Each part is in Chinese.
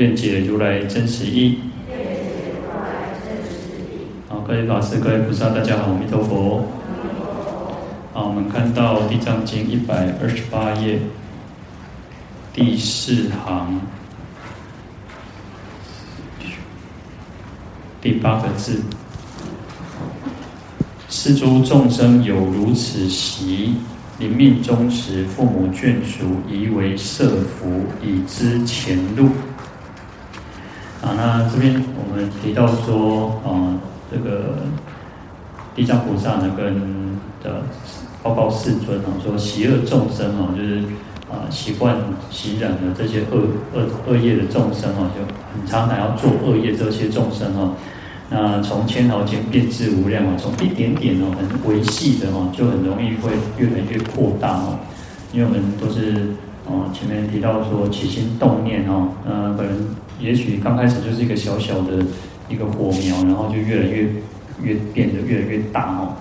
愿解如来真实义。好，各位法师、各位菩萨，大家好，阿弥陀佛。好，我们看到《地藏经》一百二十八页第四行第八个字：是诸众生有如此习，临命终时，父母眷属宜为设伏，以知前路。那这边我们提到说，啊，这个地藏菩萨呢跟的报告世尊啊，说习恶众生啊，就是啊习惯习染的这些恶恶恶业的众生啊，就很常常要做恶业这些众生啊，那从千毫间变至无量啊，从一点点哦，很微细的哦，就很容易会越来越扩大哦，因为我们都是啊前面提到说起心动念哦，呃，可能。也许刚开始就是一个小小的一个火苗，然后就越来越越变得越来越大哦。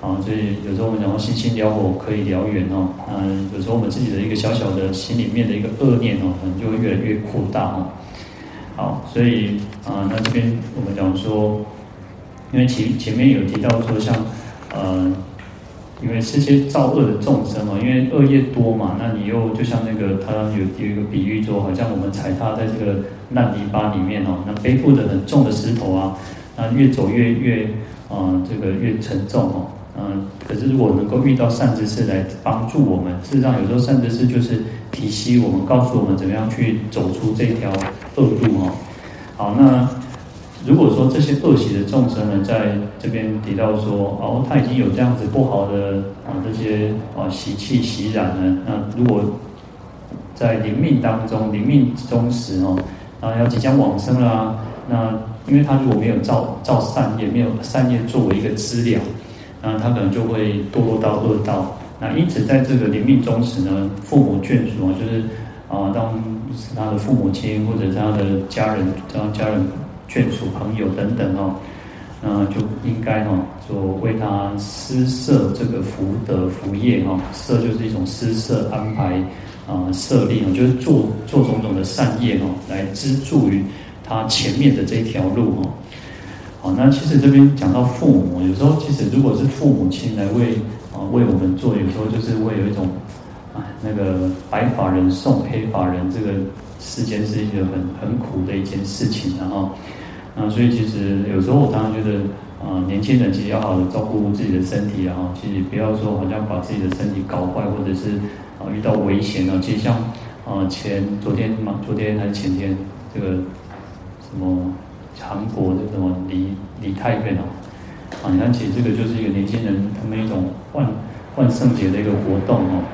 啊，所以有时候我们讲说星星燎火可以燎原哦。嗯，有时候我们自己的一个小小的心里面的一个恶念哦，可能就会越来越扩大哦。好，所以啊，那这边我们讲说，因为前前面有提到说像呃。因为这些造恶的众生哦，因为恶业多嘛，那你又就像那个他有有一个比喻说，好像我们踩踏在这个烂泥巴里面哦，那背负的很重的石头啊，那越走越越啊、这个越沉重哦，嗯、可是如果能够遇到善知识来帮助我们，事实上有时候善知识就是提携我们，告诉我们怎么样去走出这条恶路哦。好，那。如果说这些恶习的众生呢，在这边提到说，哦，他已经有这样子不好的啊这些啊习气习染呢，那如果在临命当中，临命终时哦，啊要即将往生了，那因为他如果没有造造善业，没有善业作为一个资料，那他可能就会堕落到恶道。那因此在这个临命终时呢，父母眷属啊，就是啊，当他的父母亲或者他的家人，当家人。眷属朋友等等哦，那就应该哦，就为他施设这个福德福业哈，设就是一种施设安排啊，设立哦，就是做做种种的善业哦，来资助于他前面的这条路哦。好，那其实这边讲到父母，有时候其实如果是父母亲来为啊为我们做，有时候就是会有一种啊那个白发人送黑发人，这个世间是一个很很苦的一件事情，然后。啊，所以其实有时候我常常觉得，啊，年轻人其实要好好的照顾自己的身体啊，其实不要说好像把自己的身体搞坏，或者是啊遇到危险啊。其实像啊前昨天嘛，昨天还是前天，这个什么韩国的什么梨梨泰院哦，啊，你看其实这个就是一个年轻人他们一种万万圣节的一个活动哦。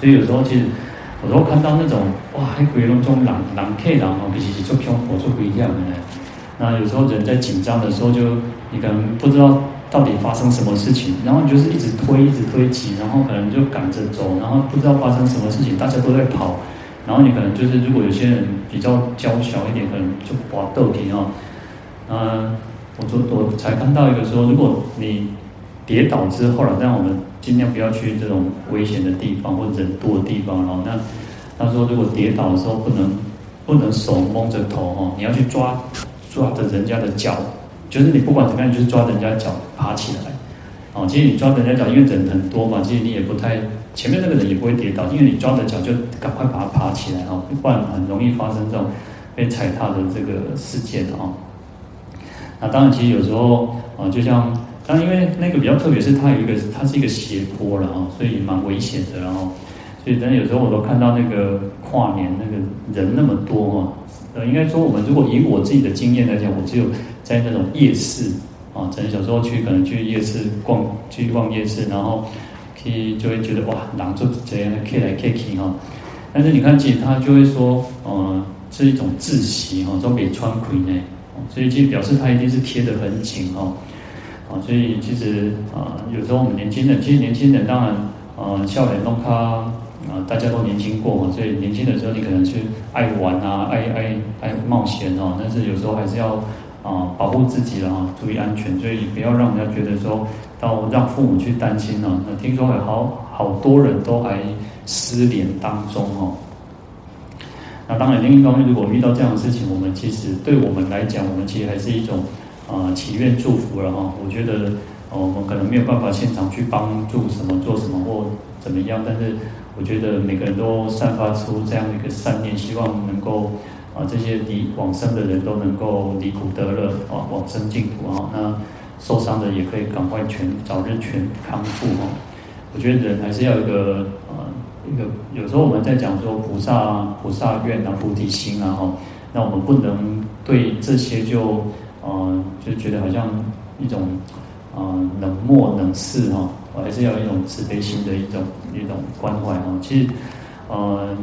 所以有时候其实有时候看到那种哇，还鬼龙中狼狼 K 狼哦，其实是做恐怖做不一样的呢。那有时候人在紧张的时候，就你可能不知道到底发生什么事情，然后你就是一直推，一直推挤，然后可能就赶着走，然后不知道发生什么事情，大家都在跑，然后你可能就是如果有些人比较娇小一点，可能就滑豆皮啊。嗯，我昨我才看到一个说，如果你跌倒之后了，但我们尽量不要去这种危险的地方或者人多的地方哦。那他说，如果跌倒的时候不能不能手蒙着头哦，你要去抓。抓着人家的脚，就是你不管怎么样，就是抓人家脚爬起来。哦，其实你抓人家脚，因为人很多嘛，其实你也不太前面那个人也不会跌倒，因为你抓着脚就赶快把它爬起来哦，不然很容易发生这种被踩踏的这个事件哦。那当然，其实有时候啊，就像当然因为那个比较特别，是它有一个它是一个斜坡了哦，所以蛮危险的。然后，所以等有时候我都看到那个跨年那个人那么多嘛。呃，应该说，我们如果以我自己的经验来讲，我只有在那种夜市啊，在小时候去可能去夜市逛，去逛夜市，然后可以就会觉得哇，狼就这样 K 来 K 去哈。但是你看，其实他就会说，呃，是一种窒息哈，都给穿亏呢，所以其实表示他一定是贴得很紧哈，啊，所以其实啊，有时候我们年轻人，其实年轻人当然啊，笑脸弄他啊，大家都年轻过嘛，所以年轻的时候你可能是爱玩啊，爱爱爱冒险哦，但是有时候还是要啊保护自己了啊，注意安全，所以不要让人家觉得说到让父母去担心了。那听说有好好多人都还失联当中哦。那当然，另一方面，如果遇到这样的事情，我们其实对我们来讲，我们其实还是一种啊、祈愿祝福了哈。我觉得，哦，我们可能没有办法现场去帮助什么做什么或怎么样，但是我觉得每个人都散发出这样一个善念，希望能够啊这些离往生的人都能够离苦得乐啊，往生净土啊。那受伤的也可以赶快全早日全康复哈。我觉得人还是要一个啊。呃一个有时候我们在讲说菩萨菩萨愿啊菩提心啊哈，那我们不能对这些就呃就觉得好像一种呃冷漠冷视哈，还是要有一种慈悲心的一种一种关怀哈。其实呃，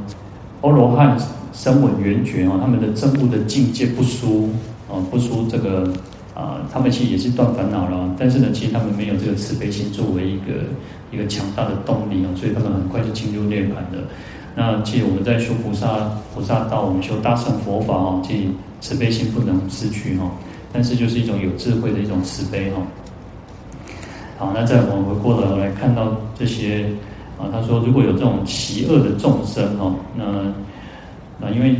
阿罗汉声闻缘觉哈，他们的证悟的境界不输啊不输这个啊，他们其实也是断烦恼了，但是呢，其实他们没有这个慈悲心作为一个。一个强大的动力啊，所以他们很快就进入涅槃的。那其实我们在修菩萨菩萨道，我们修大乘佛法哦，其实慈悲心不能失去哈。但是就是一种有智慧的一种慈悲哈。好，那再我们回过头来看到这些啊，他说如果有这种邪恶的众生哦，那那因为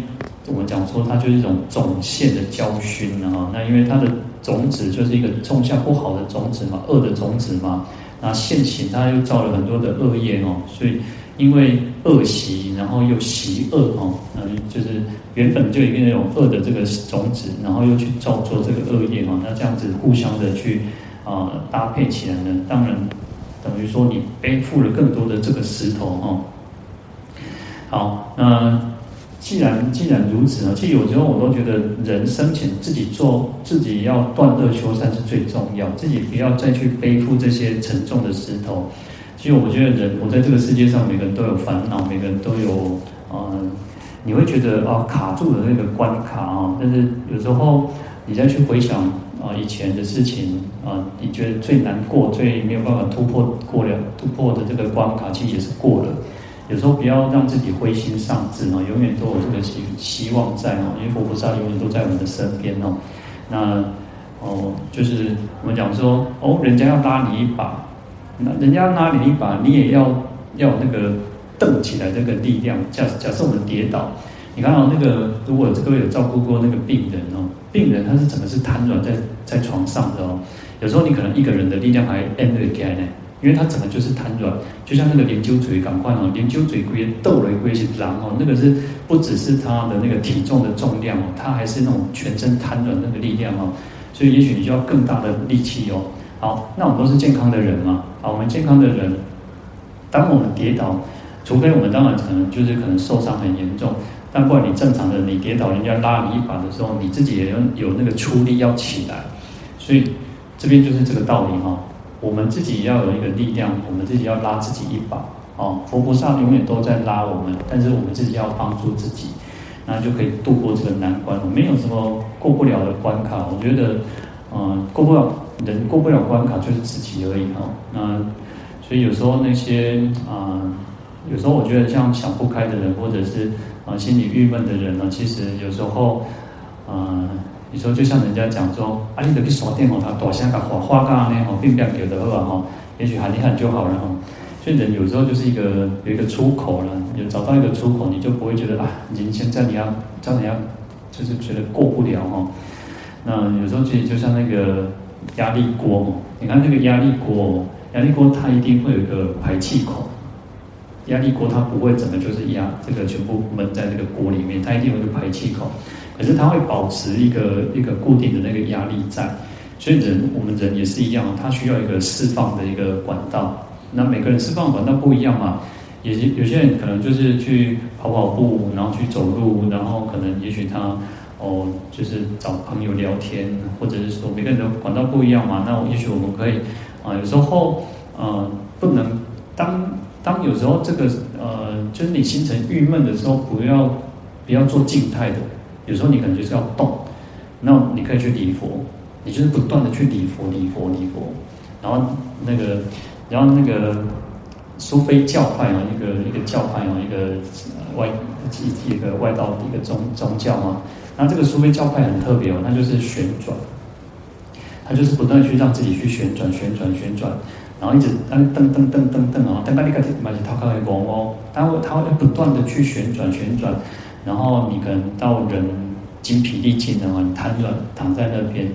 我们讲说它就是一种种线的教训啊，那因为它的种子就是一个种下不好的种子嘛，恶的种子嘛。那现行，他又造了很多的恶业哦，所以因为恶习，然后又习恶哦，嗯，就是原本就已经有恶的这个种子，然后又去造作这个恶业哦，那这样子互相的去啊、搭配起来呢，当然等于说你背负了更多的这个石头哦。好，那。既然既然如此呢，其实有时候我都觉得人生前自己做自己要断恶修善是最重要，自己不要再去背负这些沉重的石头。其实我觉得人，我在这个世界上，每个人都有烦恼，每个人都有、呃，你会觉得啊卡住的那个关卡啊，但是有时候你再去回想啊以前的事情啊，你觉得最难过、最没有办法突破过了突破的这个关卡，其实也是过了。有时候不要让自己灰心丧志哦，永远都有这个希希望在哦，因为佛菩萨永远都在我们的身边哦。那哦，就是我们讲说哦，人家要拉你一把，那人家拉你一把，你也要要那个蹬起来这个力量。假假设我们跌倒，你看到那个，如果各位有照顾过那个病人哦，病人他是怎么是瘫软在在床上的哦？有时候你可能一个人的力量还 end 不开呢。因为他整个就是瘫软，就像那个灵鷲嘴赶快哦，灵鷲嘴龟斗了龟是狼哦，那个是不只是他的那个体重的重量哦，他还是那种全身瘫软那个力量哦，所以也许你就要更大的力气哦。好，那我们都是健康的人嘛，好，我们健康的人，当我们跌倒，除非我们当然可能就是可能受伤很严重，但不然你正常的你跌倒，人家拉你一把的时候，你自己也要有那个出力要起来，所以这边就是这个道理哈。我们自己要有一个力量，我们自己要拉自己一把哦。佛菩萨永远都在拉我们，但是我们自己要帮助自己，那就可以度过这个难关。没有什么过不了的关卡，我觉得，嗯、过不了人过不了关卡就是自己而已哈。那所以有时候那些啊、有时候我觉得像想不开的人，或者是啊、心里郁闷的人呢，其实有时候，啊、你说就像人家讲说，啊，你得去耍电哦，他大声个花花干呢，吼，并不要给的话吼，也许喊一喊就好了哈。所以人有时候就是一个有一个出口了，有找到一个出口，你就不会觉得啊，人生在你要在你要，就是觉得过不了哈。那有时候其实就像那个压力锅，你看那个压力锅，压力锅它一定会有一个排气口，压力锅它不会整个就是压这个全部闷在那个锅里面，它一定有一个排气口。可是它会保持一个一个固定的那个压力在，所以人我们人也是一样，它需要一个释放的一个管道。那每个人释放管道不一样嘛，有些有些人可能就是去跑跑步，然后去走路，然后可能也许他哦就是找朋友聊天，或者是说每个人的管道不一样嘛。那也许我们可以啊，有时候呃不能当当有时候这个呃就是你心情郁闷的时候，不要不要做静态的。有时候你可能就是要动，那你可以去礼佛，你就是不断的去礼佛、礼佛、礼佛，然后那个，然后那个苏菲教派啊，一个一个教派啊，一个外一一个外道一个宗宗教嘛，那这个苏菲教派很特别哦，它就是旋转，它就是不断去让自己去旋转、旋转、旋转。然后一直噔噔噔噔噔噔啊，噔巴里卡提马吉他卡会拱哦，它会它会不断的去旋转旋转，然后你可能到人精疲力尽的话，你瘫软躺在那边，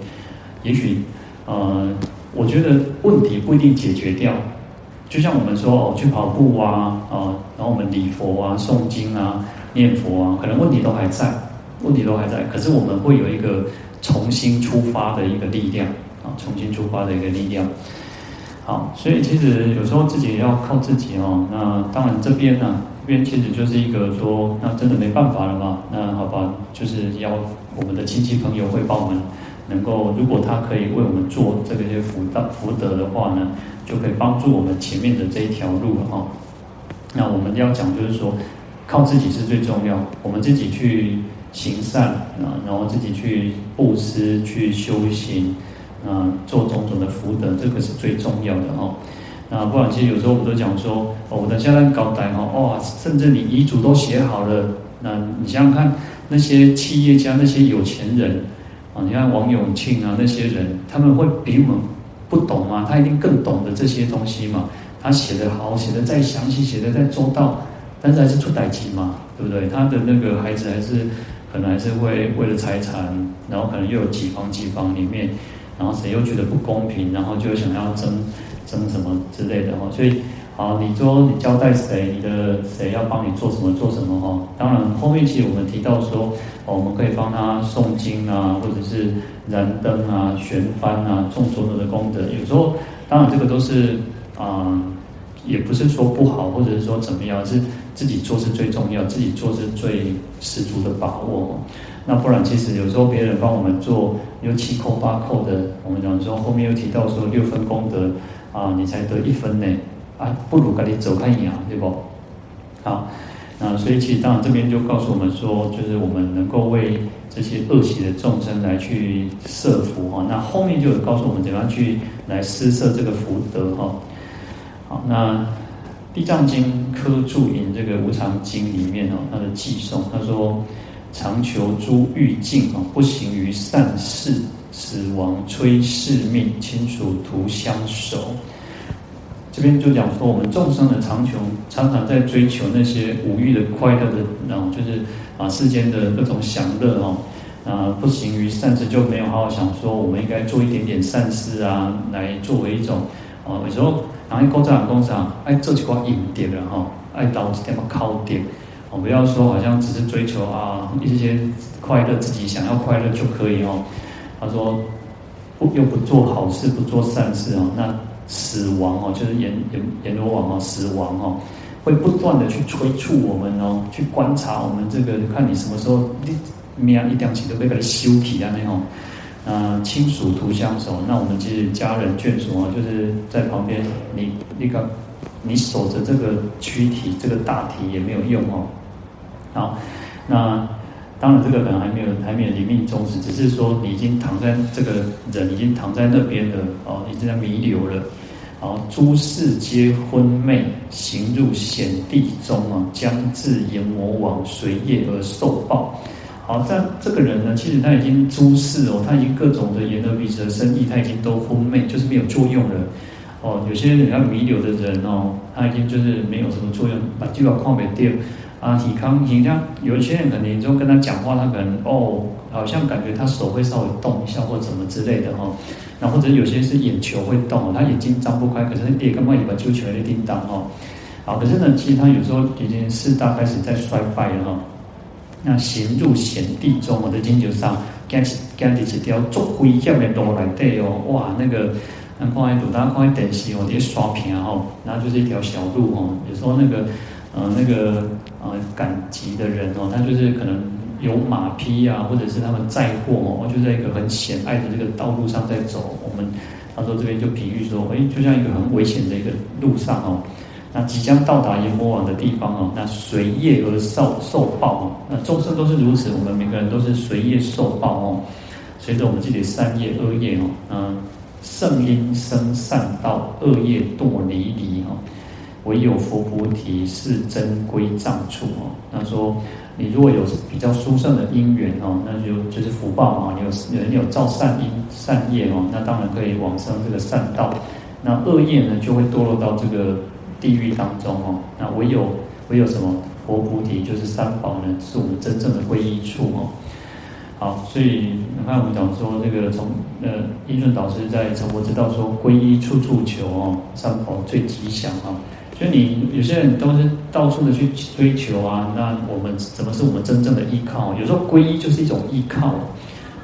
也许呃，我觉得问题不一定解决掉。就像我们说哦，去跑步啊，啊，然后我们礼佛啊、诵经啊、念佛啊，可能问题都还在，问题都还在。可是我们会有一个重新出发的一个力量啊，重新出发的一个力量。好，所以其实有时候自己要靠自己哦。那当然这边呢、啊，这边其实就是一个说，那真的没办法了嘛。那好吧，就是要我们的亲戚朋友会帮我们，能够如果他可以为我们做这个些福德福德的话呢，就可以帮助我们前面的这一条路了哈。那我们要讲就是说，靠自己是最重要，我们自己去行善啊，然后自己去布施、去修行。啊，做种种的福德，这个是最重要的哦。那不然，其实有时候我们都讲说，哦，我的家人搞歹哈，哇，甚至你遗嘱都写好了，那你想想看，那些企业家、那些有钱人啊，你看王永庆啊，那些人，他们会比我们不懂吗？他一定更懂得这些东西嘛。他写得好，写得再详细，写得再周到，但是还是出代志嘛，对不对？他的那个孩子还是可能还是会为了财产，然后可能又有几房几房里面。然后谁又觉得不公平，然后就想要争争什么之类的哈，所以啊，你说你交代谁，你的谁要帮你做什么做什么哈？当然后面其实我们提到说，我们可以帮他诵经啊，或者是燃灯啊、旋幡啊，种种种的功德。有时候当然这个都是啊，也不是说不好，或者是说怎么样，是自己做是最重要，自己做是最十足的把握。那不然，其实有时候别人帮我们做，有七扣八扣的，我们讲说后面又提到说六分功德啊，你才得一分呢，啊，不如赶紧走开一样，对不？好，那所以其实当然这边就告诉我们说，就是我们能够为这些恶习的众生来去设福哈。那后面就有告诉我们怎样去来施设这个福德哈。好，那《地藏经》科注引这个无常经里面哦，它的偈颂，他说。常求诸欲境啊，不行于善事，死亡摧世命，亲属徒相守。这边就讲说，我们众生的常求，常常在追求那些无欲的快乐的，然后就是啊世间的各种享乐哦。啊，不行于善事，就没有好好想说，我们应该做一点点善事啊，来作为一种啊，有时候然后一工厂工厂爱做几块硬碟的哈，爱捞几点么靠点。哦不要说，好像只是追求啊一些快乐，自己想要快乐就可以哦。他说不又不做好事，不做善事哦，那死亡哦，就是阎阎阎罗王哦，死亡哦，会不断的去催促我们哦，去观察我们这个，看你什么时候你命一定起都被给它修起啊那种。啊，亲属徒相守，那我们其实家人眷属啊，就是在旁边，你那个你守着这个躯体，这个大体也没有用哦。好，那当然这个可能还没有还没有临命终时，只是说你已经躺在这个人已经躺在那边了哦，已经在弥留了。好，诸事皆昏昧，行入险地中啊，将至阎魔王随业而受报。好，但这个人呢，其实他已经诸事哦，他已经各种的眼耳鼻舌身意，他已经都昏昧，就是没有作用了。哦，有些人要弥留的人哦，他已经就是没有什么作用，把就要矿没掉。啊，体康，你像有一些人可能你就跟他讲话，他可能哦，好像感觉他手会稍微动一下或怎么之类的哈、哦。那或者有些是眼球会动，他眼睛张不开，可是也干嘛尾巴就起来的叮当哦。好，可是呢，其实他有时候已经四大开始在衰败了哈、哦。那行入险地中，我的经就上，跟跟着几条足危险的路来对哦，哇，那个那看一堵，大家看一电视哦，这些刷屏哦，然后就是一条小路哦，有时候那个。呃，那个呃，赶集的人哦，他就是可能有马匹啊，或者是他们载货哦，就在一个很险隘的这个道路上在走。我们他说这边就比喻说，哎，就像一个很危险的一个路上哦，那即将到达阎魔王的地方哦，那随业而受受报哦，那众生都是如此，我们每个人都是随业受报哦，随着我们自己的善业恶业哦，嗯，圣因生善道，恶业堕离离哦，唯有佛菩提是真归藏处哦。他说，你如果有比较殊胜的因缘哦，那就就是福报嘛，你有人有造善因善业哦，那当然可以往生这个善道，那恶业呢就会堕落到这个。地狱当中哦，那唯有唯有什么佛菩提，就是三宝呢，是我们真正的皈依处哦。好，所以你看我们讲说这个从呃印顺导师在《成佛之道》说皈依处处求哦，三宝最吉祥啊。所以你有些人都是到处的去追求啊，那我们怎么是我们真正的依靠？有时候皈依就是一种依靠。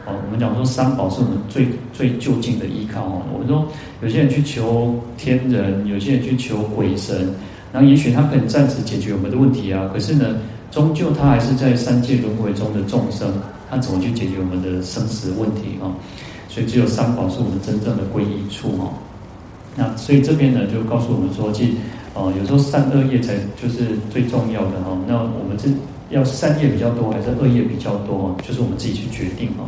哦，我们讲说三宝是我们最最就近的依靠哦。我们说有些人去求天人，有些人去求鬼神，然后也许他可以暂时解决我们的问题啊，可是呢，终究他还是在三界轮回中的众生，他怎么去解决我们的生死问题啊？所以只有三宝是我们真正的皈依处哦。那所以这边呢，就告诉我们说，其实哦，有时候善恶业才就是最重要的哈。那我们这要善业比较多，还是恶业比较多？就是我们自己去决定哦。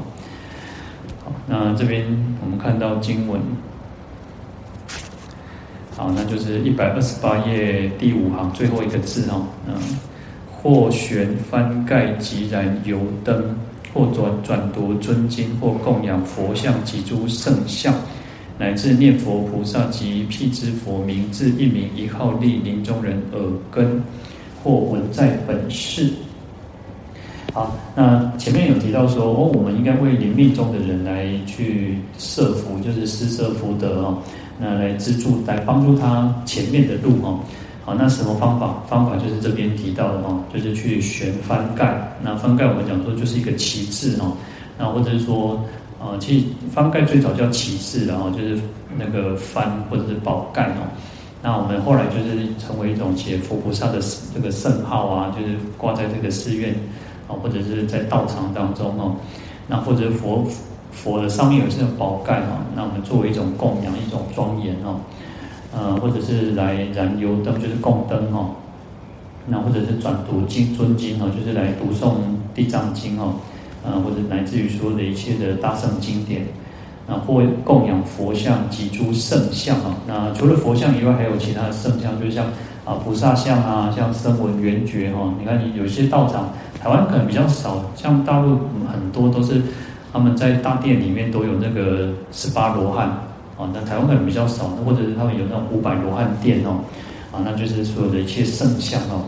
那这边我们看到经文，好，那就是一百二十八页第五行最后一个字哦。嗯，或悬幡盖即燃油灯，或转转读尊经，或供养佛像及诸圣像，乃至念佛菩萨及辟支佛名字一名一号立临终人耳根，或闻在本世。好，那前面有提到说，哦，我们应该为临命终的人来去设福，就是施设福德哦，那来资助，来帮助他前面的路哦。好，那什么方法？方法就是这边提到的哦，就是去悬幡盖。那幡盖我们讲说就是一个旗帜哦，那或者是说，呃，其实幡盖最早叫旗帜，然后就是那个幡或者是宝盖哦。那我们后来就是成为一种写佛菩萨的这个圣号啊，就是挂在这个寺院。啊，或者是在道场当中哦，那或者佛佛的上面有这种宝盖哈，那我们作为一种供养，一种庄严哦，呃，或者是来燃油灯，就是供灯哦，那或者是转读经尊经哦，就是来读诵地藏经哦，呃，或者乃至于说的一切的大圣经典，那或供养佛像及诸圣像啊，那除了佛像以外，还有其他的圣像，就像啊菩萨像啊，像声闻缘觉哈，你看你有些道场。台湾可能比较少，像大陆很多都是他们在大殿里面都有那个十八罗汉啊，那台湾可能比较少，或者是他们有那种五百罗汉殿哦，啊，那就是所有的一切圣像哦，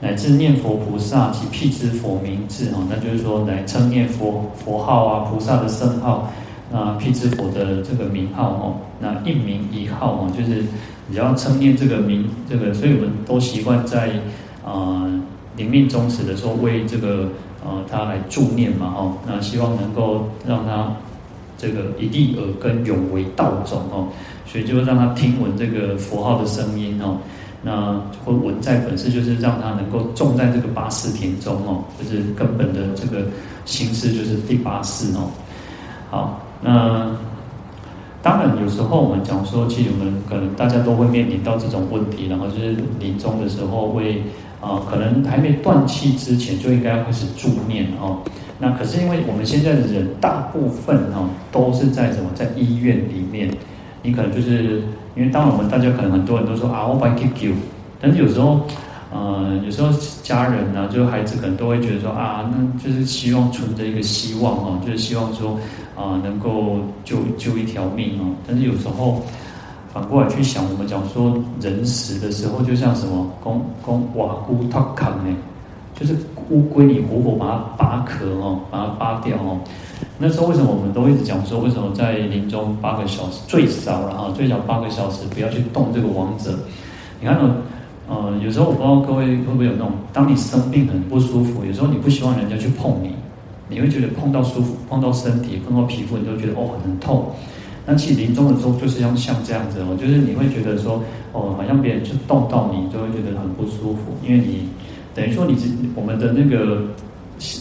乃至念佛菩萨及辟支佛名字哦，那就是说来称念佛佛号啊，菩萨的圣号，那辟支佛的这个名号哦，那一名一号哦，就是你要称念这个名这个，所以我们都习惯在啊。临命终时的时候，为这个呃他来助念嘛，哦，那希望能够让他这个一地耳根永为道种哦，所以就让他听闻这个佛号的声音哦，那或闻在本室，就是让他能够种在这个八识田中哦，就是根本的这个心识，就是第八识哦。好，那当然有时候我们讲说，其实我们可能大家都会面临到这种问题，然后就是临终的时候会。啊，可能还没断气之前就应该开始助念哦。那可是因为我们现在的人大部分哦都是在什么，在医院里面，你可能就是因为当然我们大家可能很多人都说啊，我帮你 Q，但是有时候，呃，有时候家人呢、啊，就孩子可能都会觉得说啊，那就是希望存着一个希望哦，就是希望说啊，能够救救一条命哦。但是有时候。反过来去想，我们讲说人死的时候，就像什么，公公瓦菇脱壳呢，就是乌龟，你活活把它扒壳哦，把它扒掉哦。那时候为什么我们都一直讲说，为什么在临终八个小时最少了哈，最少八个小时不要去动这个王者？你看呢，呃，有时候我不知道各位会不会有那种，当你生病很不舒服，有时候你不希望人家去碰你，你会觉得碰到舒服，碰到身体，碰到皮肤，你都觉得哦很痛。那其实临终的时候就是要像这样子哦，就是你会觉得说，哦，好像别人就动到你，就会觉得很不舒服，因为你等于说你是我们的那个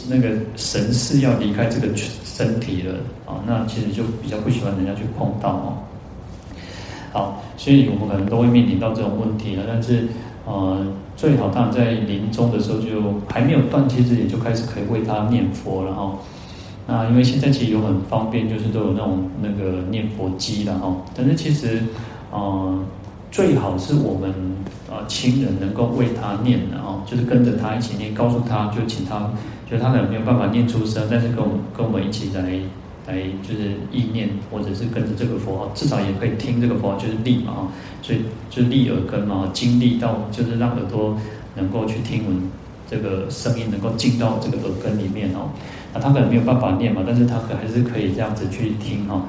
那个神是要离开这个身体了啊，那其实就比较不喜欢人家去碰到哦。好，所以我们可能都会面临到这种问题了。但是，呃，最好当然在临终的时候就还没有断气之前就开始可以为他念佛了哈。那因为现在其实有很方便，就是都有那种那个念佛机了哈。但是其实，呃，最好是我们啊亲人能够为他念的哦，就是跟着他一起念，告诉他就请他，就他可能没有办法念出声，但是跟我们跟我们一起来。来就是意念，或者是跟着这个佛号，至少也可以听这个佛号，就是利嘛哈，所以就是利耳根嘛，经历到就是让耳朵能够去听闻这个声音，能够进到这个耳根里面哦。他可能没有办法念嘛，但是他可还是可以这样子去听哈。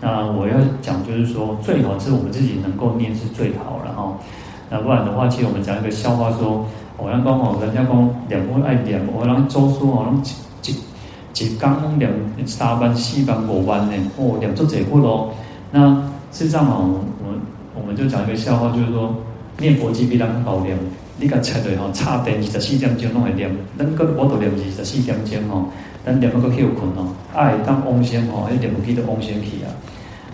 那我要讲就是说，最好是我们自己能够念是最好了哈。那不然的话，其实我们讲一个笑话说，我要讲哦，人家讲两不爱两，我让周说哦，让。一刚两三班四班五班呢，哦，两做这户咯。那事实上哦，我们我们就讲一个笑话，就是说念佛机比人好念，你甲切落吼，插电二十四点钟拢会念，咱个我都念二十四点钟吼，咱念个个休困哦，爱当往生吼，还念佛机都往生去啊。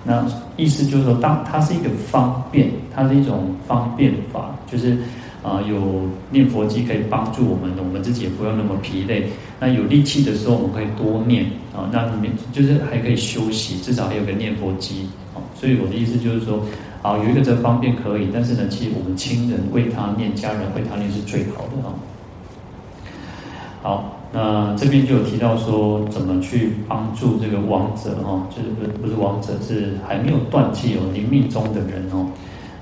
那意思就是说，当它是一个方便，它是一种方便法，就是。啊，有念佛机可以帮助我们，我们自己也不用那么疲累。那有力气的时候，我们可以多念啊。那里面就是还可以休息，至少还有个念佛机。啊，所以我的意思就是说，好，有一个这方便可以，但是呢，其实我们亲人为他念，家人为他念是最好的啊。好，那这边就有提到说，怎么去帮助这个亡者哈，就是不不是亡者，是还没有断气哦，临命终的人哦，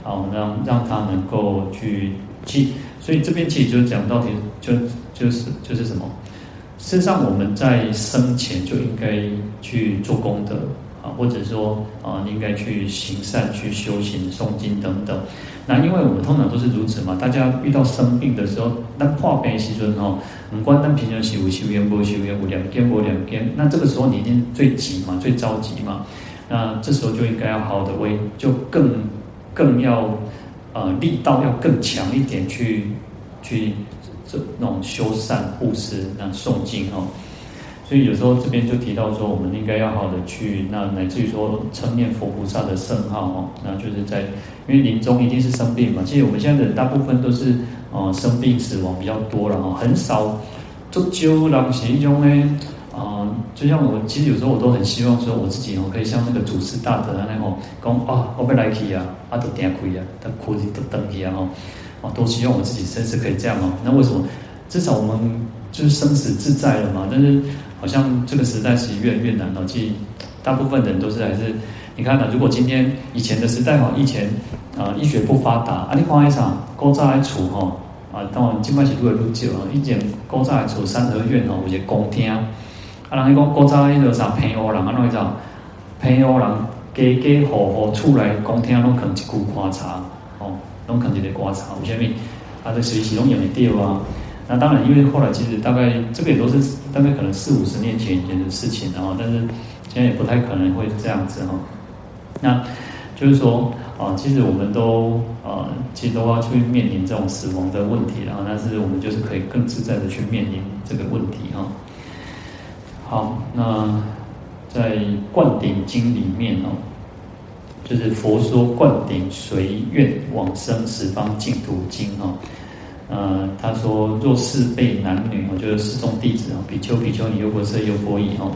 好，让让他能够去。记所以这边其实就讲到底就就是就是什么？事实上我们在生前就应该去做功德或者说啊，应该去行善、去修行、诵经等等。那因为我们通常都是如此嘛，大家遇到生病的时候，那破病时阵哈，不管咱平常是有修缘无修缘，有两根无两根，那这个时候你一定最急嘛，最着急嘛。那这时候就应该要好好的为，就更更要。呃，力道要更强一点去，去去这那种修善布施，那诵经哦。所以有时候这边就提到说，我们应该要好的去，那乃至于说称念佛菩萨的圣号哦，那就是在因为临终一定是生病嘛。其实我们现在的大部分都是呃生病死亡比较多了哈，很少就就让其中呢。啊、就像我，其实有时候我都很希望说，我自己哦，可以像那个祖师大德那样讲啊，我不来去啊，啊都点亏啊，他哭的都等去啊，哦，都希望我自己身世可以这样哦。那为什么？至少我们就是生死自在了嘛。但是好像这个时代是越来越难了。其实大部分人都是还是，你看呢？如果今天以前的时代哈，以前啊医学不发达啊，你看一场古早来厝哈啊，当然今麦是越来越少啊。以前古早来厝三合院哦，有些公厅。啊，人伊讲古早迄个啥平湖人，啊，怎个平湖人家家户户厝内公厅拢放一句棺材，哦，拢放一个棺材，为虾米？啊，这随时拢用得到啊。那当然，因为后来其实大概这个也都是大概可能四五十年前以前的事情了哈，但是现在也不太可能会这样子哈。那就是说啊，其实我们都啊，其实都要去面临这种死亡的问题，然后但是我们就是可以更自在的去面临这个问题哈。好，那在《灌顶经》里面哦，就是佛说《灌顶随愿往生十方净土经》哈，呃，他说若是辈男女我，就是四众弟子哦，比丘、比丘尼、优婆塞、优婆夷哦，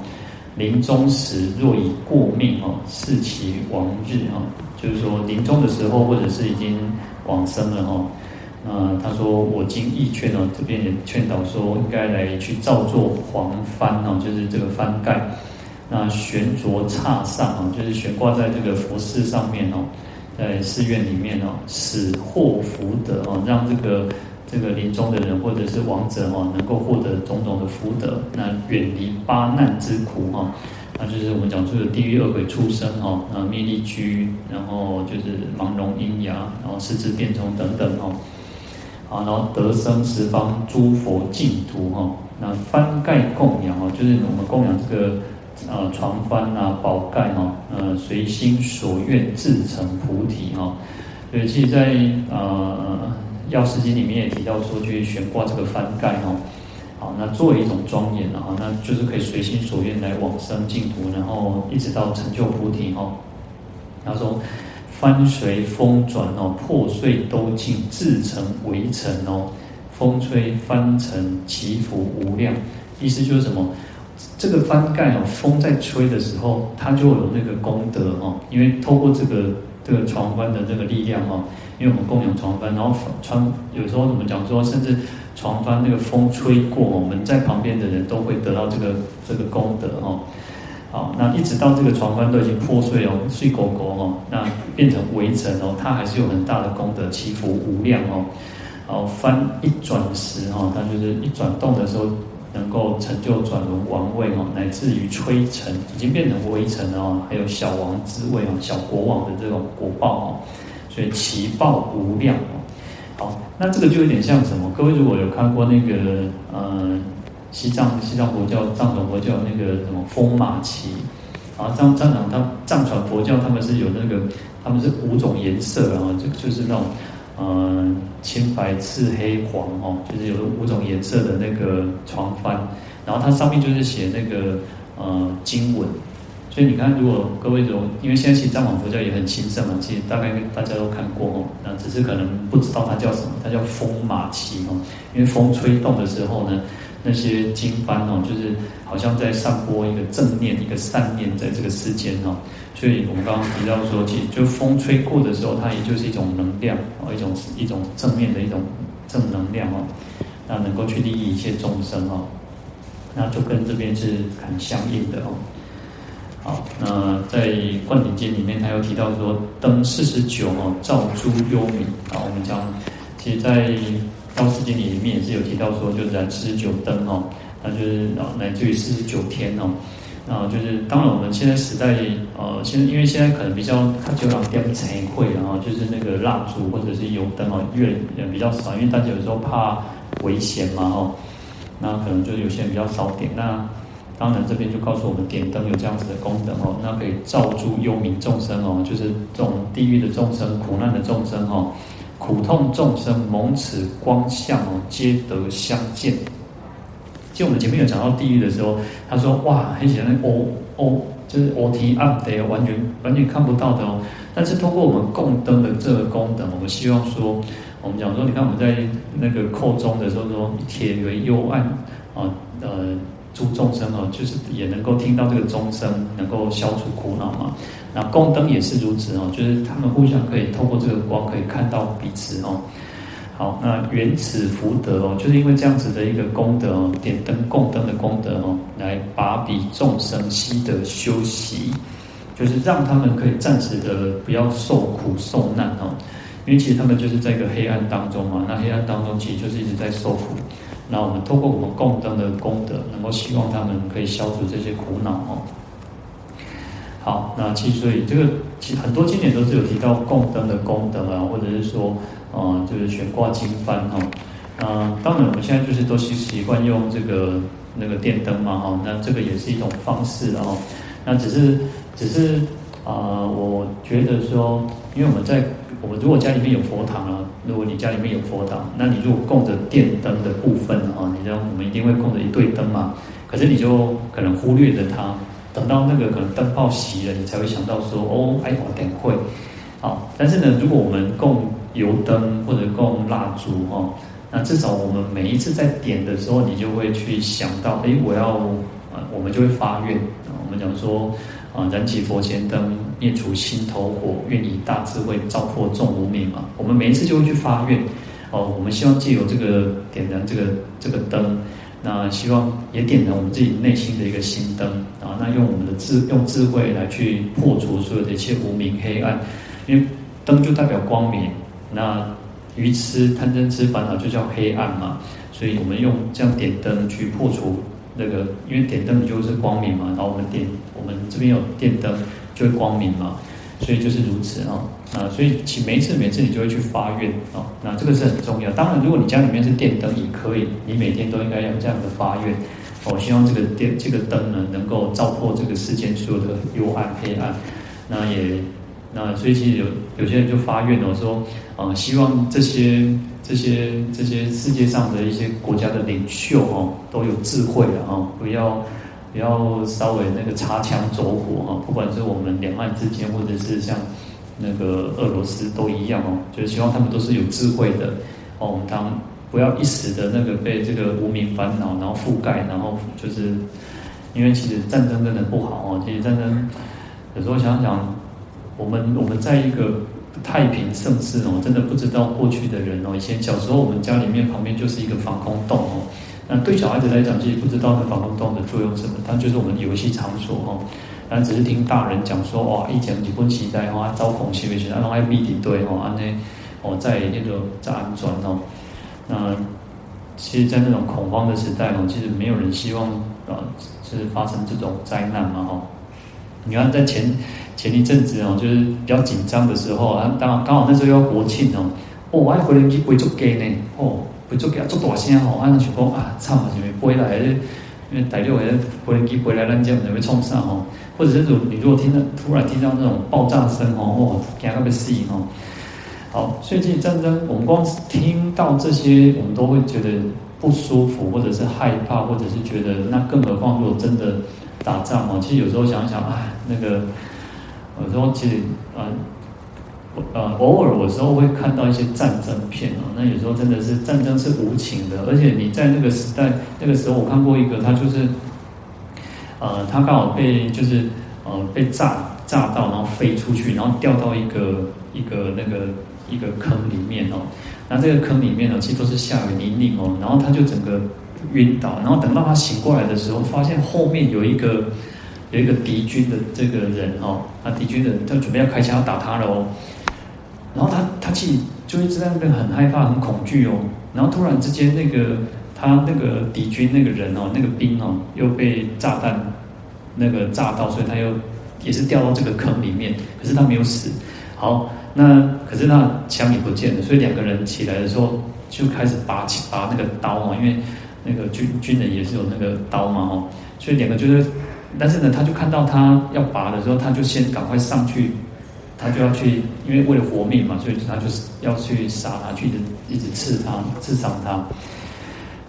临终时若已过命哦，视其亡日哦，就是说临终的时候或者是已经往生了哦。呃，他说我今亦劝哦，这边也劝导说，应该来去造作黄幡哦，就是这个幡盖，那悬着刹上哦，就是悬挂在这个佛寺上面哦，在寺院里面哦，使获福德哦，让这个这个临终的人或者是亡者哦，能够获得种种的福德，那远离八难之苦哈，那就是我们讲出的地狱恶鬼畜生哈，啊，密栗居，然后就是盲聋喑哑，然后四肢变虫等等哦。好，然后得生十方诸佛净土哈，那幡盖供养哈，就是我们供养这个呃床幡啊、宝盖哈，呃随心所愿自成菩提哈。所以其实在呃药师经里面也提到说，去悬挂这个幡盖哈，好，那作为一种庄严啊，那就是可以随心所愿来往生净土，然后一直到成就菩提哈。他说。幡随风转哦，破碎都尽，自成围城哦。风吹幡尘祈福无量，意思就是什么？这个幡盖哦，风在吹的时候，它就有那个功德哦。因为透过这个这个床幡的这个力量哦，因为我们供养床幡，然后床有时候我们讲说，甚至床幡那个风吹过，我们在旁边的人都会得到这个这个功德哦。好，那一直到这个床幡都已经破碎哦，碎狗狗哦，那变成围城哦，它还是有很大的功德，祈福无量哦。好，翻一转时哈，它就是一转动的时候，能够成就转轮王位哦，乃至于摧城，已经变成围城哦，还有小王之位哦，小国王的这种国报哦，所以其报无量哦。好，那这个就有点像什么？各位如果有看过那个呃西藏西藏佛教藏传佛教那个什么风马旗啊，藏藏传他藏传佛教他们是有那个他们是五种颜色啊，就就是那种。嗯，青白赤黑黄哦，就是有五种颜色的那个床幡，然后它上面就是写那个呃经文，所以你看，如果各位有，因为现在其实藏传佛教也很兴盛嘛，其实大概大家都看过哦，那只是可能不知道它叫什么，它叫风马旗哦，因为风吹动的时候呢。那些经幡哦，就是好像在散播一个正念、一个善念在这个世间哦。所以我们刚刚提到说，其实就风吹过的时候，它也就是一种能量哦，一种一种正面的一种正能量哦，那能够去利益一切众生哦，那就跟这边是很相应的哦。好，那在《灌顶经》里面，他有提到说，灯四十九哦，照诸幽冥啊。我们讲，其实，在《道次经》里面也是有提到说，就燃四十九灯哦，那就是啊，乃至于四十九天哦，那，就是当然我们现在时代呃，现在因为现在可能比较它就让点彩绘，然后就是那个蜡烛或者是油灯哦，越也比较少，因为大家有时候怕危险嘛哦，那可能就有些人比较少点。那当然这边就告诉我们，点灯有这样子的功能哦，那可以照诸幽冥众生哦，就是这种地狱的众生、苦难的众生哦。苦痛众生蒙此光相哦，皆得相见。就我们前面有讲到地狱的时候，他说哇，很显然哦哦，就是哦提暗的，完全完全看不到的哦。但是通过我们供灯的这个功能，我们希望说，我们讲说，你看我们在那个叩钟的时候说，铁为幽暗啊，呃。诸众生哦，就是也能够听到这个钟声，能够消除苦恼嘛。那供灯也是如此哦，就是他们互相可以透过这个光，可以看到彼此哦。好，那原此福德哦，就是因为这样子的一个功德哦，点灯供灯的功德哦，来把彼众生悉得休息，就是让他们可以暂时的不要受苦受难哦。因为其实他们就是在一个黑暗当中嘛，那黑暗当中其实就是一直在受苦。那我们透过我们供灯的功德，能够希望他们可以消除这些苦恼哦。好，那其实所以这个其很多经典都是有提到供灯的功德啊，或者是说，呃，就是悬挂经幡哈。那当然我们现在就是都习习惯用这个那个电灯嘛哈，那这个也是一种方式哦。那只是只是啊、我觉得说，因为我们在。我们如果家里面有佛堂啊，如果你家里面有佛堂，那你如果供着电灯的部分啊，你知道我们一定会供着一对灯嘛。可是你就可能忽略了它，等到那个可能灯泡熄了，你才会想到说哦，哎，我等会。好，但是呢，如果我们供油灯或者供蜡烛哈，那至少我们每一次在点的时候，你就会去想到，哎，我要啊，我们就会发愿。我们讲说。啊！燃起佛前灯，灭除心头火，愿以大智慧照破众无明嘛。我们每一次就会去发愿，哦，我们希望借由这个点燃这个这个灯，那希望也点燃我们自己内心的一个心灯啊。那用我们的智用智慧来去破除所有的一切无明黑暗，因为灯就代表光明，那愚痴贪嗔痴烦恼就叫黑暗嘛。所以我们用这样点灯去破除。那个，因为点灯你就是光明嘛，然后我们点，我们这边有电灯，就会光明嘛，所以就是如此啊，啊，所以其每一次每次你就会去发愿啊，那这个是很重要。当然，如果你家里面是电灯也可以，你每天都应该有这样的发愿。我希望这个电这个灯呢，能够照破这个世间所有的幽暗黑暗。那也，那所以其实有有些人就发愿哦，说啊，希望这些。这些这些世界上的一些国家的领袖哦，都有智慧的哦，不要不要稍微那个擦枪走火哈，不管是我们两岸之间，或者是像那个俄罗斯都一样哦，就是希望他们都是有智慧的哦，我们当不要一时的那个被这个无名烦恼然后覆盖，然后就是因为其实战争真的不好哦，其实战争有时候想想，我们我们在一个太平盛世哦，真的不知道过去的人哦，以前小时候我们家里面旁边就是一个防空洞哦，那对小孩子来讲，其实不知道那防空洞的作用什么，它就是我们游戏场所哦。但只是听大人讲说，哇，以前日本时代哦，招恐袭的时候，拢爱闭敌对哦，安尼哦，在那个在安装哦。那其实，在那种恐慌的时代哦，其实没有人希望啊，是发生这种灾难嘛哈。你看，在前前一阵子哦，就是比较紧张的时候啊，当刚好那时候要国庆哦，哦，我还回来去飞足鸡呢，哦，飞足鸡啊，足大声哦，啊，想讲啊，惨啊，是咪飞来？因为大陆诶飞机飞来，咱这样就会冲上哦。或者是你如果听到突然听到那种爆炸声吼，哇，惊到要死吼。好，所以这些战争，我们光听到这些，我们都会觉得不舒服，或者是害怕，或者是觉得那更何况如果真的打仗哦，其实有时候想想，哎，那个有时候其实啊，呃，呃偶尔有时候会看到一些战争片哦，那有时候真的是战争是无情的，而且你在那个时代那个时候，我看过一个，他就是。呃，他刚好被就是呃被炸炸到，然后飞出去，然后掉到一个一个那个一个坑里面哦。那这个坑里面呢，其实都是下雨泥泞哦。然后他就整个晕倒，然后等到他醒过来的时候，发现后面有一个有一个敌军的这个人哦，那敌军的人他准备要开枪打他了哦。然后他他其实就一直在那边很害怕、很恐惧哦。然后突然之间那个。他那个敌军那个人哦，那个兵哦，又被炸弹那个炸到，所以他又也是掉到这个坑里面，可是他没有死。好，那可是那枪也不见了，所以两个人起来的时候就开始拔起拔那个刀嘛，因为那个军军人也是有那个刀嘛哦，所以两个就是，但是呢，他就看到他要拔的时候，他就先赶快上去，他就要去，因为为了活命嘛，所以他就是要去杀他，去一直一直刺他，刺伤他。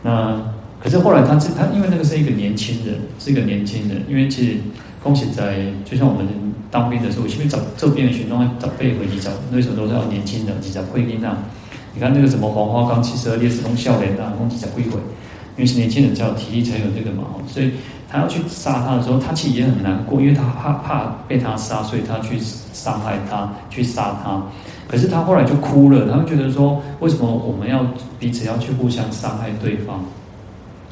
那可是后来他他因为那个是一个年轻人，是一个年轻人，因为其实恭喜在就像我们当兵的时候，前面找这边的群众找备回去找，那时候都是要年轻人，几只会兵啊。你看那个什么黄花岗七十二烈士公少年啊，共几只会回，因为是年轻人才有体力才有这个嘛，所以他要去杀他的时候，他其实也很难过，因为他怕怕被他杀，所以他去伤害他，去杀他。可是他后来就哭了，他会觉得说，为什么我们要彼此要去互相伤害对方？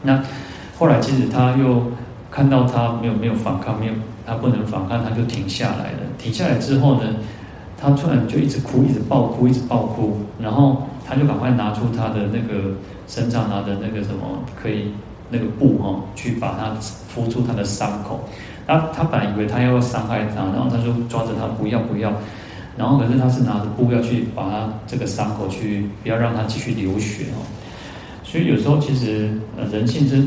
那后来其实他又看到他没有没有反抗，没有他不能反抗，他就停下来了。停下来之后呢，他突然就一直哭，一直爆哭，一直爆哭。然后他就赶快拿出他的那个身上拿的那个什么可以那个布哈，去把它敷出他的伤口。他他本来以为他要伤害他，然后他就抓着他不要不要。然后可是他是拿着布要去把他这个伤口去不要让他继续流血哦，所以有时候其实呃人性之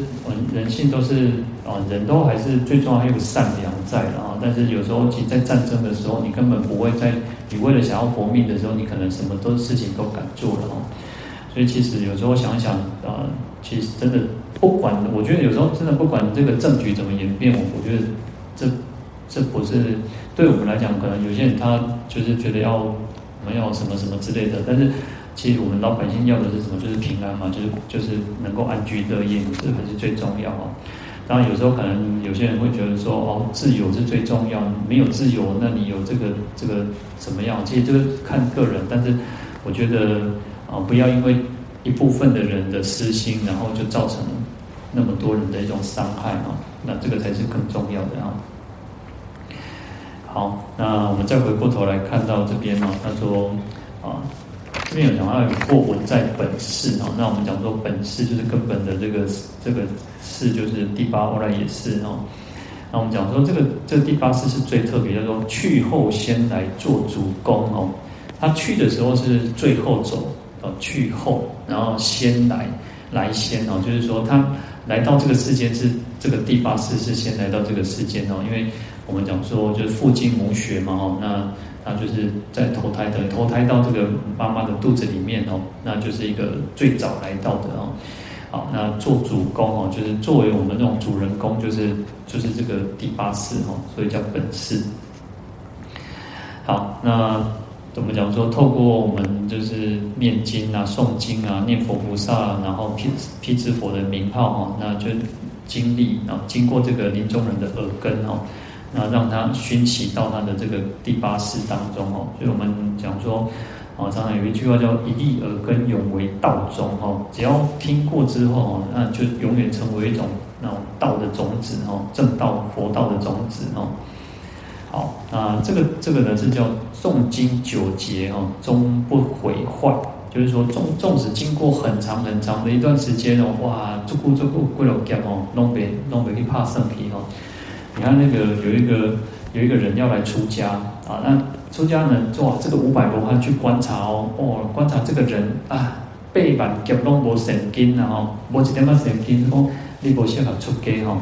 人性都是啊人都还是最重要还有善良在的啊，但是有时候其实在战争的时候你根本不会在你为了想要活命的时候你可能什么都事情都敢做了哦，所以其实有时候想想啊，其实真的不管我觉得有时候真的不管这个政局怎么演变，我我觉得这这不是。对我们来讲，可能有些人他就是觉得要我们要什么什么之类的，但是其实我们老百姓要的是什么？就是平安嘛，就是就是能够安居乐业，这才是最重要啊。当然有时候可能有些人会觉得说，哦，自由是最重要，没有自由，那你有这个这个怎么样？其实这个看个人，但是我觉得啊，不要因为一部分的人的私心，然后就造成那么多人的一种伤害啊，那这个才是更重要的啊。好，那我们再回过头来看到这边哦，他说啊，这边有讲到过文在本世哦，那我们讲说本世就是根本的这个这个世就是第八阿赖也是哦，那我们讲说这个这个第八世是最特别，叫做去后先来做主攻哦，他去的时候是最后走哦，去后然后先来来先哦，就是说他来到这个世间是这个第八世是先来到这个世间哦，因为。我们讲说，就是父精母血嘛，哦，那他就是在投胎的，投胎到这个妈妈的肚子里面哦，那就是一个最早来到的哦。好，那做主公哦，就是作为我们这种主人公，就是就是这个第八世哦，所以叫本世。好，那怎么讲说，透过我们就是念经啊、诵经啊、念佛菩萨，啊然后辟辟支佛的名号哦，那就经历啊，经过这个临终人的耳根哦，那让他熏习到他的这个第八识当中哦。所以我们讲说，哦，常常有一句话叫“一粒耳根，永为道种”哦，只要听过之后哦，那就永远成为一种那种道的种子哦，正道佛道的种子哦。好，那这个这个呢是叫诵经久劫哦，终不毁坏。就是说，纵纵使经过很长很长的一段时间哦，哇，足够足够过了劫哦，弄别弄别去怕圣皮哦。你看那个有一个有一个人要来出家啊，那出家人做，这个五百罗汉去观察哦，哦，观察这个人啊，背板劫拢无神经啊，哦无一点仔神经，哦你无适合出家哈。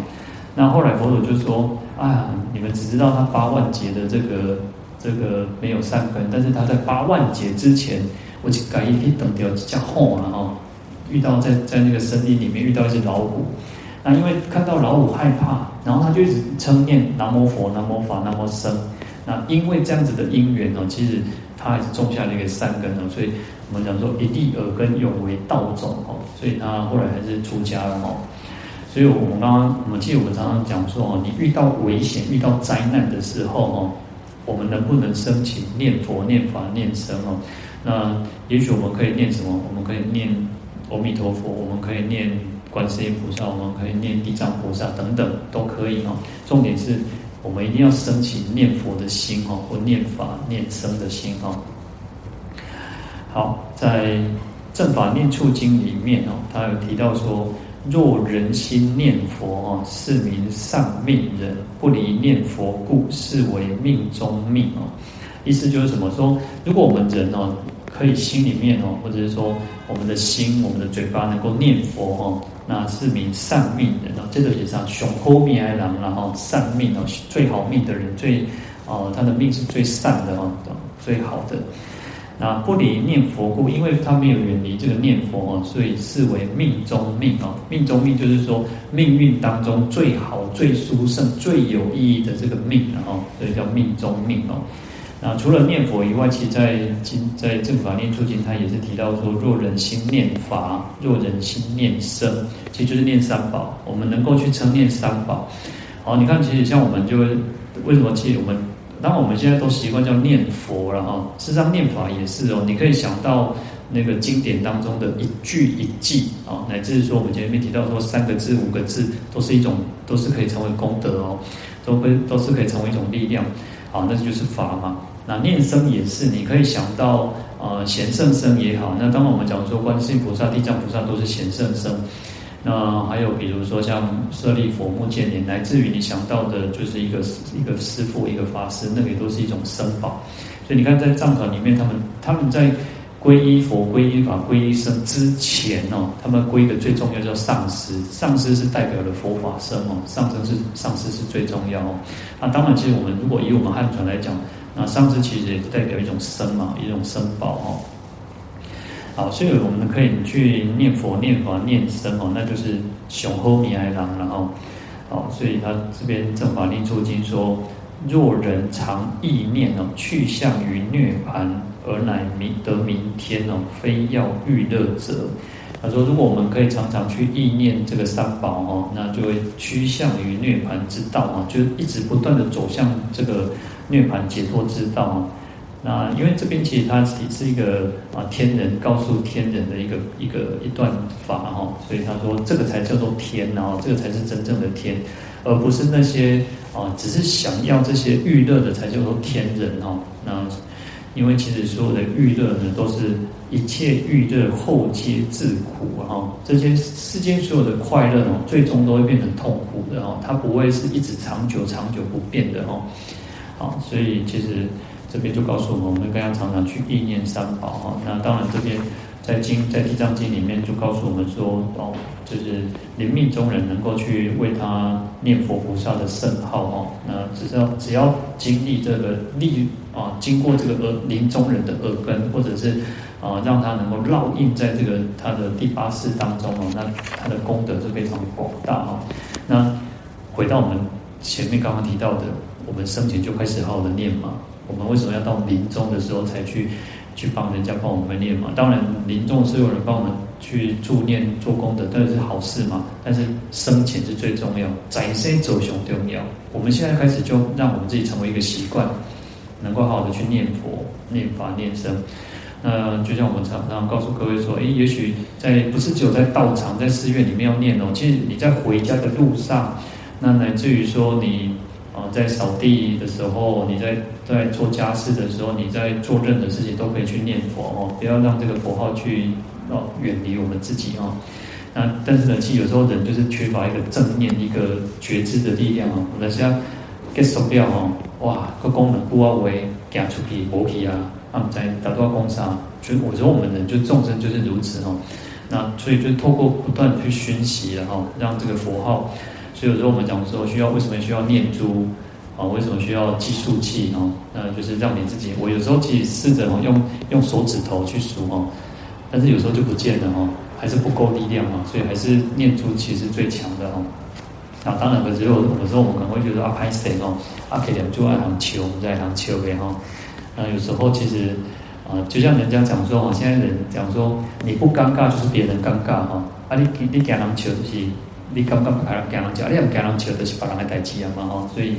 那后来佛祖就说。啊，你们只知道他八万劫的这个这个没有善根，但是他在八万劫之前，我就改一等掉几家后了哈，遇到在在那个森林里面遇到一只老虎，那因为看到老虎害怕，然后他就一直称念南无佛、南无法、南无僧，那因为这样子的因缘哦，其实他还是种下了一个善根哦，所以我们讲说一地耳根永为道种哦，所以他后来还是出家了哦。所以，我们刚刚，我们记得我们常常讲说哦，你遇到危险、遇到灾难的时候哦，我们能不能升起念佛、念法、念僧哦？那也许我们可以念什么？我们可以念阿弥陀佛，我们可以念观世音菩萨，我们可以念地藏菩萨等等，都可以哦。重点是我们一定要升起念佛的心哦，或念法、念僧的心哦。好，在《正法念处经》里面哦，他有提到说。若人心念佛哦，是名丧命人；不离念佛故，是为命中命哦。意思就是什么？说如果我们人哦，可以心里面哦，或者是说我们的心、我们的嘴巴能够念佛哦，那是名丧命人哦。这个也是雄厚命哀郎，然后丧命哦，最好命的人，最哦，他的命是最善的哦，最好的。那不离念佛故，因为他没有远离这个念佛哦，所以视为命中命哦。命中命就是说命运当中最好、最殊胜、最有意义的这个命哦，所以叫命中命哦。那除了念佛以外，其实在经在正法念处经，他也是提到说：若人心念法，若人心念僧，其实就是念三宝。我们能够去称念三宝。好，你看，其实像我们就为什么其实我们。当我们现在都习惯叫念佛了哈，事实上念法也是哦。你可以想到那个经典当中的一句一偈啊，乃至说我们前面提到说三个字、五个字，都是一种，都是可以成为功德哦，都会都是可以成为一种力量。好，那就是法嘛。那念声也是，你可以想到呃贤圣声也好。那当我们讲说观世音菩萨、地藏菩萨都是贤圣声。那还有比如说像舍利佛、目犍连，来自于你想到的，就是一个一个师父、一个法师，那个也都是一种僧宝。所以你看，在藏传里面，他们他们在皈依佛、皈依法、皈依僧之前哦，他们皈依的最重要叫上师，上师是代表了佛法僧哦，上师是上师是最重要哦。那当然，其实我们如果以我们汉传来讲，那上师其实也代表一种僧嘛，一种僧宝哦。好，所以我们可以去念佛、念法、念僧哦，那就是雄厚弥来郎，然后，好，所以他这边正法念处经说：若人常忆念哦，去向于涅槃，而乃明得明天哦，非要欲乐者。他说，如果我们可以常常去忆念这个三宝哦，那就会趋向于涅槃之道啊，就一直不断的走向这个涅槃解脱之道啊。那因为这边其实它是一个啊天人告诉天人的一个一个一段法哈，所以他说这个才叫做天，哦这个才是真正的天，而不是那些啊只是想要这些欲乐的才叫做天人哈。那因为其实所有的欲乐呢，都是一切欲乐后皆自苦哈。这些世间所有的快乐哦，最终都会变成痛苦的哈，它不会是一直长久长久不变的哈。好，所以其实。这边就告诉我们，我们应该要常常去意念三宝哈。那当然，这边在经在地藏经里面就告诉我们说，哦，就是临命终人能够去为他念佛菩萨的圣号哈。那只要只要经历这个历啊，经过这个耳临终人的耳根，或者是啊，让他能够烙印在这个他的第八识当中哦，那他的功德是非常广大哈。那回到我们前面刚刚提到的，我们生前就开始好好的念嘛。我们为什么要到临终的时候才去去帮人家帮我们念嘛？当然，临终是有人帮我们去助念做功德，当然是好事嘛。但是生前是最重要，在生走雄重要。我们现在开始就让我们自己成为一个习惯，能够好好的去念佛、念法、念僧。那就像我们常常告诉各位说，诶，也许在不是只有在道场、在寺院里面要念哦，其实你在回家的路上，那乃至于说你啊在扫地的时候，你在在做家事的时候，你在做任何事情都可以去念佛哦，不要让这个佛号去哦远离我们自己哦。那但是呢，其实有时候人就是缺乏一个正念、一个觉知的力量哦。我们像 get 手表哦，哇，个功能不啊为行出去、无去啊。啊，在打坐功上，就我觉得我们人就众生就是如此哦。那所以就透过不断去熏习然后让这个佛号。所以有时候我们讲说需要为什么需要念珠啊？为什么需要计数器哦？那就是让你自己。我有时候其实试着哦用用手指头去数哦，但是有时候就不见了哦，还是不够力量嘛。所以还是念珠其实最强的哦。那当然，可是有有时候我们可能会觉得啊，拍谁哦？啊，可以两珠爱行求，我们在行求呗哈。那有时候其实，啊，就像人家讲说哈，现在人讲说，你不尴尬就是别人尴尬哈。啊，你你给人求就是，你尴尬不给人给人求，你不给人求就是把人来代替啊嘛哈。所以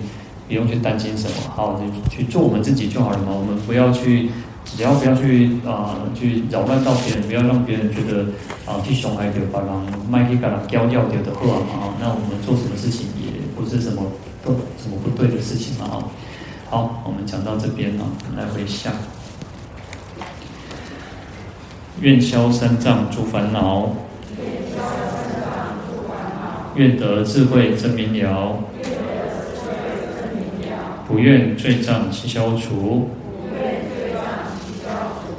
不用去担心什么，好，就去做我们自己就好了嘛。我们不要去，只要不要去啊，去扰乱到别人，不要让别人觉得啊，去伤害掉别人，卖去给人教掉掉的话啊。那我们做什么事情也不是什么都什么不对的事情嘛啊。好，我们讲到这边啊，来回向。愿消三障诸烦恼，愿得智慧真明了，不愿罪障悉消除，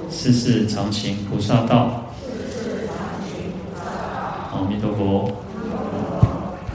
世世常行菩萨道。